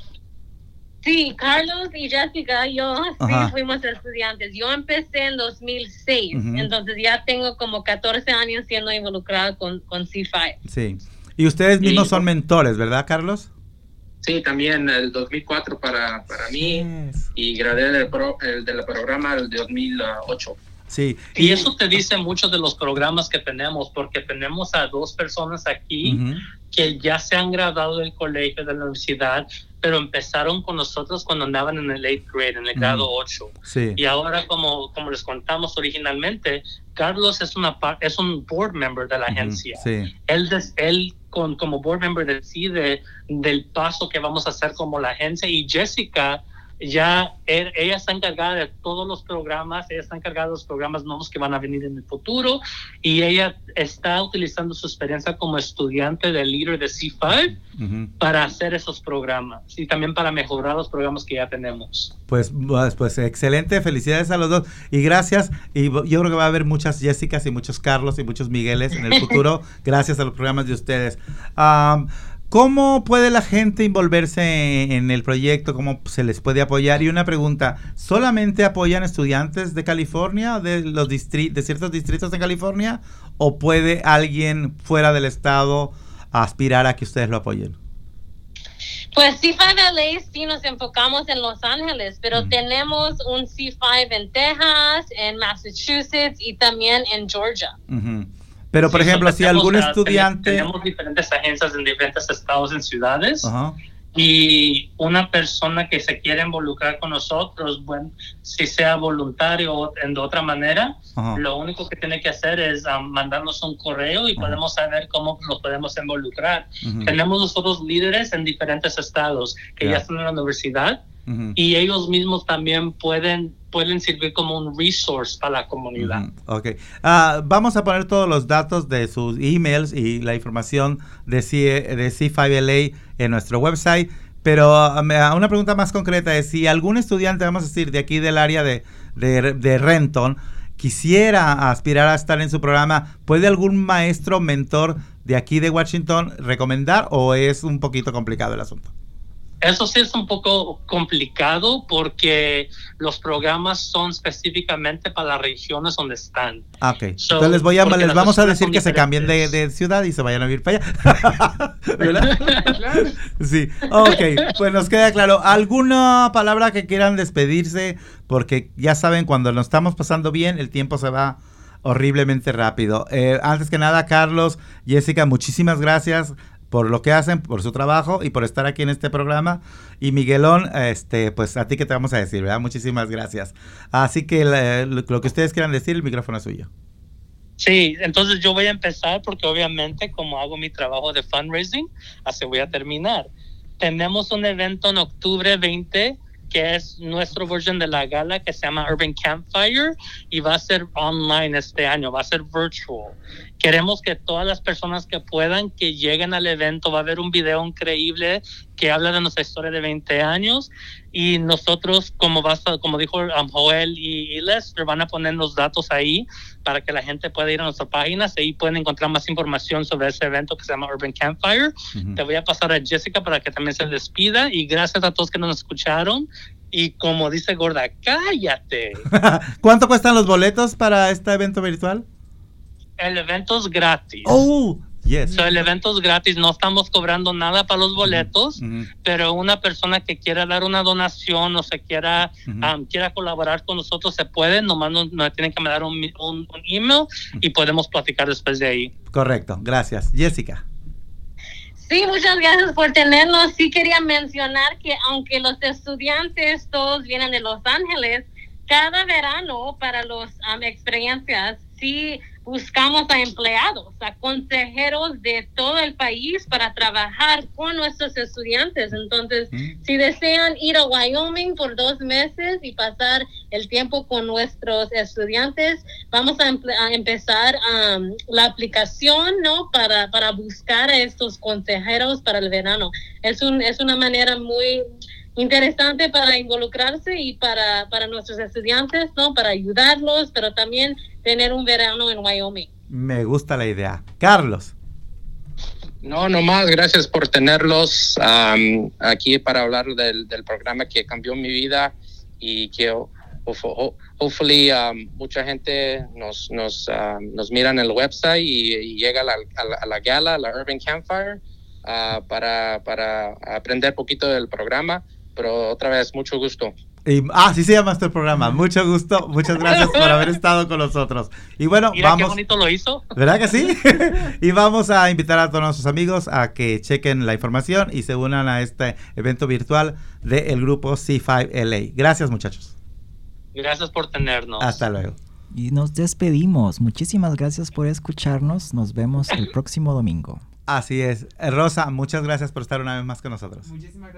Sí, Carlos y Jessica, yo sí fuimos estudiantes. Yo empecé en 2006, entonces ya tengo como 14 años siendo involucrado con, con C5. Sí. Y ustedes mismos son mentores, ¿verdad, Carlos? Sí, también el 2004 para, para mí y gradué del, el, del programa el 2008. Sí. Y, eso te dice mucho de los programas que tenemos, porque tenemos a dos personas aquí que ya se han graduado del colegio, de la universidad, pero empezaron con nosotros cuando andaban en el 8th grade, en el grado 8. Sí. Y ahora, como, como les contamos originalmente, Carlos es, una, es un board member de la agencia. Sí. Él, él con, como board member decide del paso que vamos a hacer como la agencia y Jessica ya er, ella está encargada de todos los programas, ella está encargada de los programas nuevos que van a venir en el futuro y ella está utilizando su experiencia como estudiante de líder de C5 para hacer esos programas y también para mejorar los programas que ya tenemos. Pues, pues, pues excelente, felicidades a los dos y gracias y yo creo que va a haber muchas Jessicas y muchos Carlos y muchos Migueles en el [LAUGHS] futuro gracias a los programas de ustedes. ¿Cómo puede la gente envolverse en el proyecto? ¿Cómo se les puede apoyar? Y una pregunta, ¿solamente apoyan estudiantes de California, de, los de ciertos distritos de California? ¿O puede alguien fuera del estado aspirar a que ustedes lo apoyen? Pues C5LA sí nos enfocamos en Los Ángeles, pero mm. tenemos un C5 en Texas, en Massachusetts y también en Georgia. Pero, por ejemplo, si algún estudiante... Tenemos diferentes agencias en diferentes estados, en ciudades. Y una persona que se quiere involucrar con nosotros, bueno, si sea voluntario o de otra manera, lo único que tiene que hacer es um, mandarnos un correo y podemos saber cómo nos podemos involucrar. Tenemos nosotros líderes en diferentes estados que ya están en la universidad y ellos mismos también pueden pueden servir como un resource para la comunidad. Ok. Ah, vamos a poner todos los datos de sus emails y la información de, C, de C5LA en nuestro website. Pero ah, una pregunta más concreta es si algún estudiante, vamos a decir, de aquí del área de, de, de Renton, quisiera aspirar a estar en su programa, ¿puede algún maestro, mentor de aquí de Washington recomendar o es un poquito complicado el asunto? Eso sí es un poco complicado porque los programas son específicamente para las regiones donde están. Ah, ok. Entonces les, voy a, les vamos a decir que se cambien de, ciudad y se vayan a vivir para allá. [LAUGHS] ¿Verdad? Sí. Ok, pues nos queda claro. ¿Alguna palabra que quieran despedirse? Porque ya saben, cuando nos estamos pasando bien, el tiempo se va horriblemente rápido. Eh, antes que nada, Carlos, Jessica, muchísimas gracias por lo que hacen, por su trabajo y por estar aquí en este programa. Y Miguelón, este, pues a ti que te vamos a decir, ¿verdad? Muchísimas gracias. Así que lo que ustedes quieran decir, el micrófono es suyo. Sí, entonces yo voy a empezar porque obviamente como hago mi trabajo de fundraising, así voy a terminar. Tenemos un evento en octubre 20 que es nuestra versión de la gala que se llama Urban Campfire y va a ser online este año, va a ser virtual. Queremos que todas las personas que puedan que lleguen al evento, va a haber un video increíble que habla de nuestra historia de 20 años y nosotros, como, como dijo um, Joel y, Lester, van a poner los datos ahí para que la gente pueda ir a nuestras páginas y ahí pueden encontrar más información sobre ese evento que se llama Urban Campfire. Te voy a pasar a Jessica para que también se despida y gracias a todos que nos escucharon. Y como dice Gorda, cállate. [LAUGHS] ¿Cuánto cuestan los boletos para este evento virtual? El evento es gratis. Oh, yes. el evento es gratis, no estamos cobrando nada para los boletos, pero una persona que quiera dar una donación o se quiera, um, quiera colaborar con nosotros, se puede, nomás nos, tienen que mandar un, un, email y podemos platicar después de ahí. Correcto, gracias. Jessica. Sí, muchas gracias por tenernos. Sí quería mencionar que aunque los estudiantes todos vienen de Los Ángeles, cada verano para las um, experiencias, sí buscamos a empleados, a consejeros de todo el país para trabajar con nuestros estudiantes. Entonces, mm. si desean ir a Wyoming por dos meses y pasar el tiempo con nuestros estudiantes, vamos a, empezar um, la aplicación ¿no? para, para buscar a estos consejeros para el verano. Es, un, es una manera muy interesante para involucrarse y para, para nuestros estudiantes, ¿no? Para ayudarlos, pero también tener un verano en Wyoming. Me gusta la idea. Carlos. No, nomás, gracias por tenerlos aquí para hablar del, programa que cambió mi vida y que hopefully mucha gente nos, nos, nos mira en el website y, llega a la, a, la, gala, la Urban Campfire, uh, para, para aprender poquito del programa. Pero otra vez, mucho gusto. Y, ah, sí se llama este programa. Mucho gusto. Muchas gracias por haber estado con nosotros. Y bueno, Mira vamos. qué bonito lo hizo. ¿Verdad que sí? [LAUGHS] y vamos a invitar a todos nuestros amigos a que chequen la información y se unan a este evento virtual del grupo C5LA. Gracias, muchachos. Gracias por tenernos. Hasta luego. Y nos despedimos. Muchísimas gracias por escucharnos. Nos vemos el próximo domingo. Así es. Rosa, muchas gracias por estar una vez más con nosotros. Muchísimas gracias.